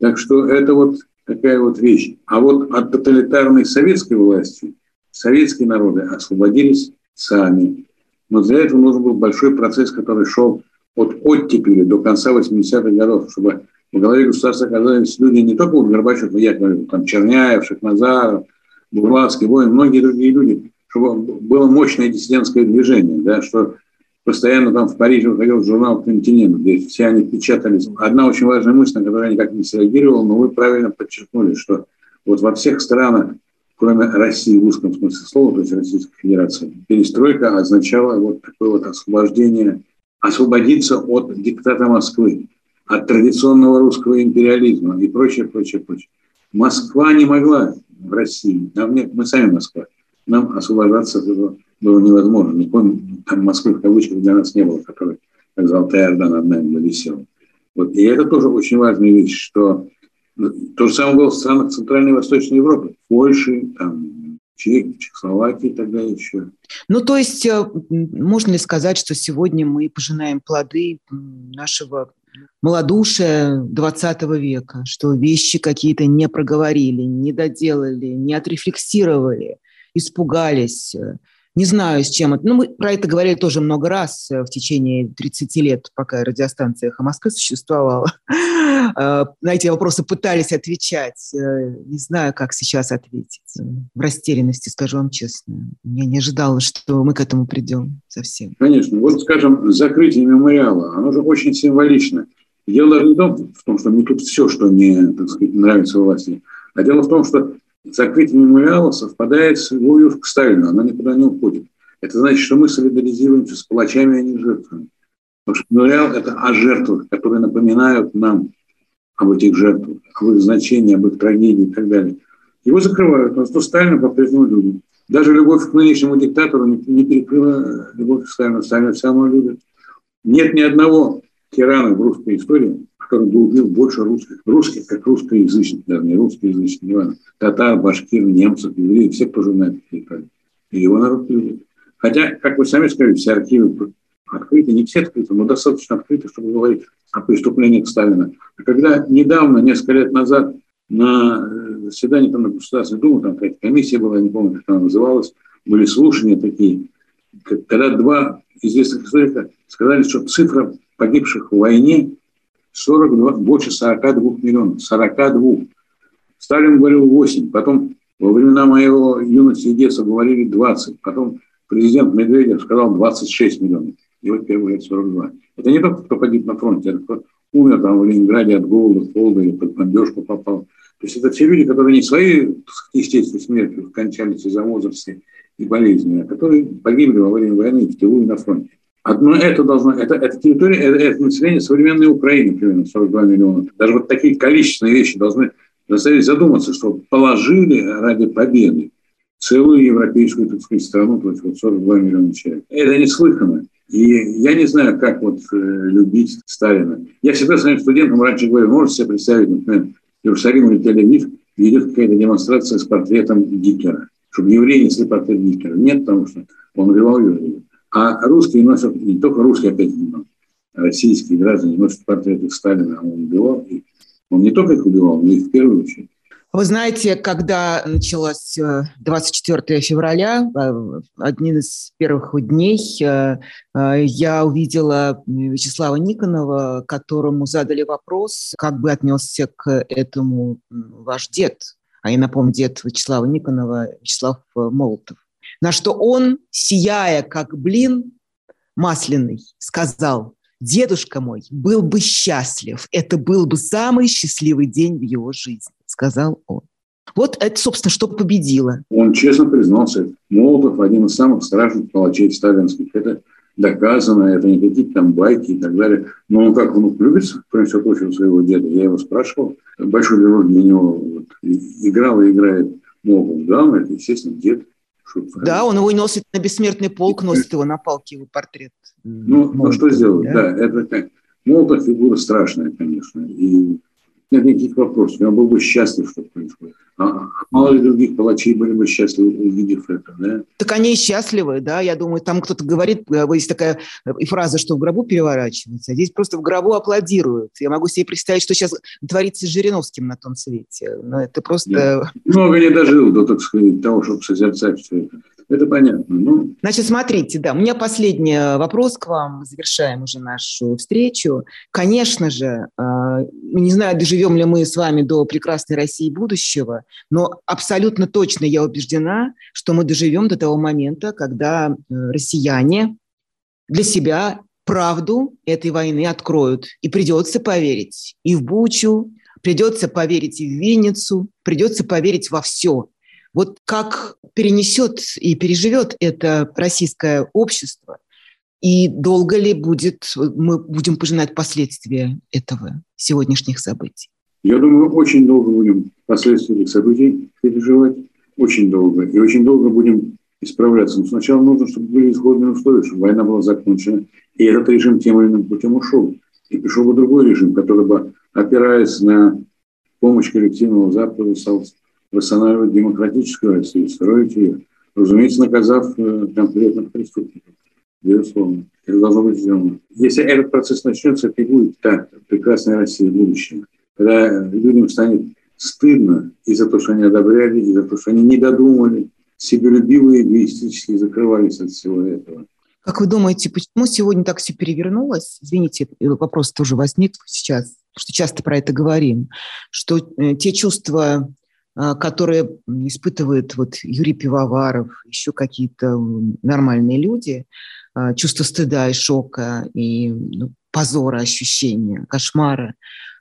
Так что это вот такая вот вещь. А вот от тоталитарной советской власти советские народы освободились сами. Но для этого нужен был большой процесс, который шел от оттепели до конца 80-х годов, чтобы в голове государства оказались люди не только вот Горбачев, но я говорю, там Черняев, Шахназаров, Бурлавский, Воин, многие другие люди, чтобы было мощное диссидентское движение, да, что постоянно там в Париже выходил журнал «Континент», где все они печатались. Одна очень важная мысль, на которую я никак не среагировал, но вы правильно подчеркнули, что вот во всех странах кроме России в узком смысле слова, то есть Российской Федерации, перестройка означала вот такое вот освобождение, освободиться от диктата Москвы, от традиционного русского империализма и прочее, прочее, прочее. Москва не могла в России, нам нет, мы сами Москва, нам освобождаться от этого было невозможно. Не помню, там Москвы в кавычках для нас не было, который, как Золотая Орда над нами висела. Вот. И это тоже очень важная вещь, что то же самое было в странах Центральной и Восточной Европы. Польши, там, Чехии, Чехословакии далее еще. Ну, то есть, э, можно ли сказать, что сегодня мы пожинаем плоды нашего малодушия 20 века, что вещи какие-то не проговорили, не доделали, не отрефлексировали, испугались, э, не знаю, с чем это. Ну, мы про это говорили тоже много раз э, в течение 30 лет, пока радиостанция «Эхо Москвы» существовала. *laughs* Э, на эти вопросы пытались отвечать. Э, не знаю, как сейчас ответить. В растерянности, скажу вам честно. Я не ожидала, что мы к этому придем совсем. Конечно. Вот, скажем, закрытие мемориала, оно же очень символично. Дело не в том, что мне тут все, что мне, так сказать, нравится власти, а дело в том, что закрытие мемориала совпадает с любовью к Сталину, она никуда не уходит. Это значит, что мы солидаризируемся с палачами, а не жертвами. Потому что мемориал – это о жертвах, которые напоминают нам об этих жертвах, об их значении, об их трагедии и так далее. Его закрывают, потому что Сталина по-прежнему любит. Даже любовь к нынешнему диктатору не, не перекрыла любовь к Сталину. Сталина все равно любит. Нет ни одного тирана в русской истории, который бы убил больше русских. Русских, как русскоязычных, даже не русскоязычных, не важно. Татар, башкир, немцев, евреев, все, кто И его народ любит. Хотя, как вы сами сказали, все архивы открыты, не все открыты, но достаточно открыты, чтобы говорить о преступлениях Сталина. А когда недавно, несколько лет назад, на э, заседании там, на Государственной Думы, там какая-то комиссия была, не помню, как она называлась, были слушания такие, когда два известных историка сказали, что цифра погибших в войне 42, больше 42 миллионов. 42. Сталин говорил 8, потом во времена моего юности и детства говорили 20, потом президент Медведев сказал 26 миллионов. и вот первый 42. Это не только кто погиб на фронте, это кто умер там в Ленинграде от голода, холода или под бомбежку попал. То есть это все люди, которые не своей естественной смертью скончались из-за возраста и болезни, а которые погибли во время войны в тылу и на фронте. Одно это должно, это, это территория, это, это население современной Украины, примерно 42 миллиона. Даже вот такие количественные вещи должны заставить задуматься, что положили ради победы целую европейскую, так сказать, страну, то есть вот 42 миллиона человек. Это неслыханно. И я не знаю, как вот э, любить Сталина. Я всегда своим студентам раньше говорю, можете себе представить, например, Иерусалим или Тель-Авив, идет какая-то демонстрация с портретом Гитлера, чтобы евреи несли портрет Гитлера. Нет, потому что он убивал евреев. А русские носят, не только русские, опять не а российские граждане носят портреты Сталина, а он убивал их. Он не только их убивал, но и в первую очередь. Вы знаете, когда началось 24 э, февраля, э, один из первых дней, э, я увидела Вячеслава Никонова, которому задали вопрос, как бы отнесся к этому ваш дед. А я напомню, дед Вячеслава Никонова, Вячеслав Молотов. На что он, сияя как блин масляный, сказал, дедушка мой был бы счастлив, это был бы самый счастливый день в его жизни, сказал он. Вот это, собственно, что победило. Он честно признался, Молотов один из самых страшных палачей сталинских. Это доказано, это не какие-то там байки и так далее. Но он как внук любится, кроме всего прочего, своего деда. Я его спрашивал. Большой герой для него вот, играл и играет Молотов. Да, но это, естественно, дед. Да, он его носит на бессмертный полк, носит его на палке, его портрет. Ну, ну что сделать, да? да, это как... Молотов фигура страшная, конечно, и нет никаких вопросов. Я был бы счастлив, что мало ли других палачей были бы счастливы, увидев это, да? Так они счастливы, да. Я думаю, там кто-то говорит, э, есть такая э, фраза, что в гробу переворачивается, а здесь просто в гробу аплодируют. Я могу себе представить, что сейчас творится с Жириновским на том свете. Но это просто... Я много не дожил до, так сказать, того, чтобы созерцать все это. Это понятно. Ну. Значит, смотрите, да, у меня последний э, вопрос к вам. Завершаем уже нашу встречу. Конечно же, э, не знаю, доживем ли мы с вами до прекрасной России будущего, но абсолютно точно я убеждена, что мы доживем до того момента, когда э, россияне для себя правду этой войны откроют. И придется поверить и в Бучу, придется поверить и в Винницу, придется поверить во все. Вот как перенесет и переживет это российское общество, и долго ли будет, мы будем пожинать последствия этого сегодняшних событий? Я думаю, очень долго будем последствия этих событий переживать, очень долго. И очень долго будем исправляться. Но сначала нужно, чтобы были исходные условия, чтобы война была закончена, и этот режим тем или иным путем ушел. И пришел бы другой режим, который бы, опираясь на помощь коллективного Запада, восстанавливать демократическую Россию, строить ее, разумеется, наказав э, конкретных преступников. Безусловно. Это должно быть сделано. Если этот процесс начнется, это и будет та прекрасная Россия будущего. Когда людям станет стыдно и за то, что они одобряли, и за то, что они не додумали, себелюбивые, эгоистически закрывались от всего этого. Как вы думаете, почему сегодня так все перевернулось? Извините, вопрос тоже возник сейчас, что часто про это говорим, что э, те чувства которые испытывает вот Юрий Пивоваров, еще какие-то нормальные люди, а, чувство стыда и шока, и ну, позора, ощущения, кошмара.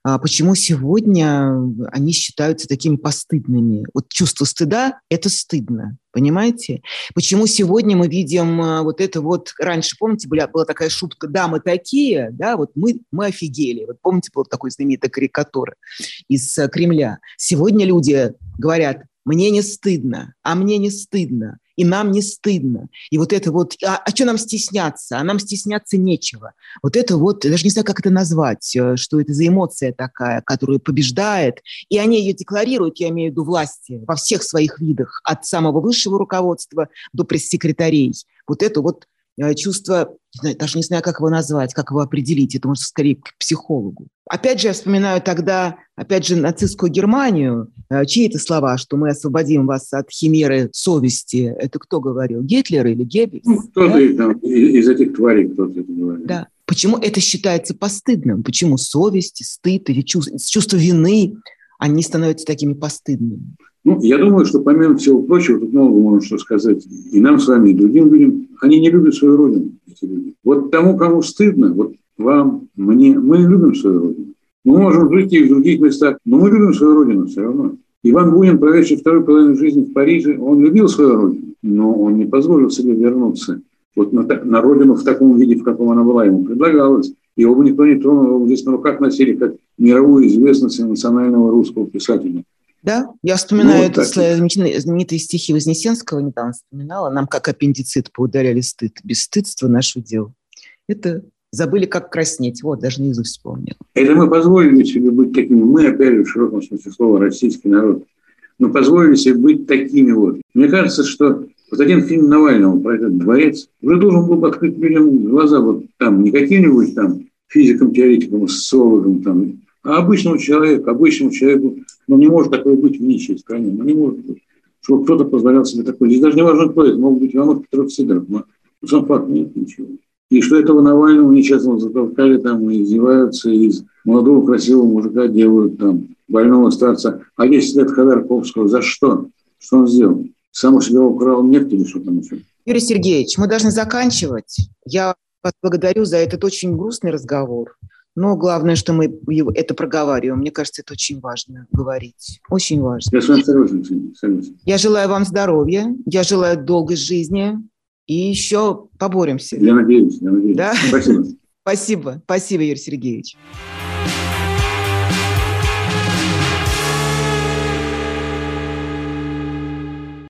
А почему сегодня они считаются такими постыдными? Вот чувство стыда – это стыдно, понимаете? Почему сегодня мы видим а, вот это вот, раньше, помните, была, была такая шутка «да, мы такие», да, вот мы, мы офигели. Вот помните, была такой знаменитая карикатура из а, Кремля. Сегодня люди говорят «мне не стыдно», «а мне не стыдно», и нам не стыдно. И вот это вот, а, а что нам стесняться? А нам стесняться нечего. Вот это вот, даже не знаю, как это назвать, э, что это за эмоция такая, которая побеждает, и они ее декларируют, я имею в виду власти, во всех своих видах, от самого высшего руководства до пресс-секретарей. Вот это вот чувство, не знаю, даже не знаю, как его назвать, как его определить, это может скорее к психологу. Опять же, я вспоминаю тогда, опять же, нацистскую Германию, э, чьи это слова, что мы освободим вас от химеры совести, это кто говорил, Гитлер или Геббельс? Ну, кто-то да? там, из этих тварей кто-то это говорил. Да. Почему это считается постыдным? Почему совесть, стыд или чувство, чувство вины, они становятся такими постыдными? Ну, я думаю, что помимо всего прочего, тут много можно что сказать и нам с вами, и другим людям. Они не любят свою родину, эти люди. Вот тому, кому стыдно, вот вам, мне, мы любим свою родину. Мы можем жить и в других местах, но мы любим свою родину все равно. Иван Бунин, проведший вторую половину жизни в Париже, он любил свою родину, но он не позволил себе вернуться вот на, на родину в таком виде, в каком она была. Ему предлагалось. Его бы никто не тронул, его здесь на руках носили, как мировую известность национального русского писателя. Да, я вспоминаю ну, вот знаменитые, знаменитые стихи Вознесенского, недавно вспоминала. Нам, как аппендицит, поударяли стыд. Бесстыдство наше дело. Это забыли, как краснеть. Вот, даже наизусть вспомнил. Это мы позволили себе быть такими. Мы, опять же, в широком смысле слова, российский народ. Мы позволили себе быть такими вот. Мне кажется, что вот один фильм Навального про этот дворец уже должен был бы открыть людям глаза вот там, не каким-нибудь там физиком, теоретиком, социологом, там, а обычному человеку, обычному человеку, ну, не может такое быть в нищей стране, ну, не может быть. Чтобы кто-то позволял себе такое. Здесь даже не важно, кто это, могут быть Иванов Петров Сидоров, но сам факт нет ничего. И что этого Навального нечестно затолкали там и издеваются, из молодого красивого мужика делают там больного старца. А 10 лет Ходорковского за что? Что он сделал? Сам у себя украл нефть или что там еще? Юрий Сергеевич, мы должны заканчивать. Я вас благодарю за этот очень грустный разговор. Но главное, что мы это проговариваем. Мне кажется, это очень важно говорить. Очень важно. Я с вами согласен. согласен. Я желаю вам здоровья, я желаю долгой жизни. И еще поборемся. Я надеюсь, я надеюсь. Да? Спасибо. *laughs* Спасибо. Спасибо, Юрий Сергеевич.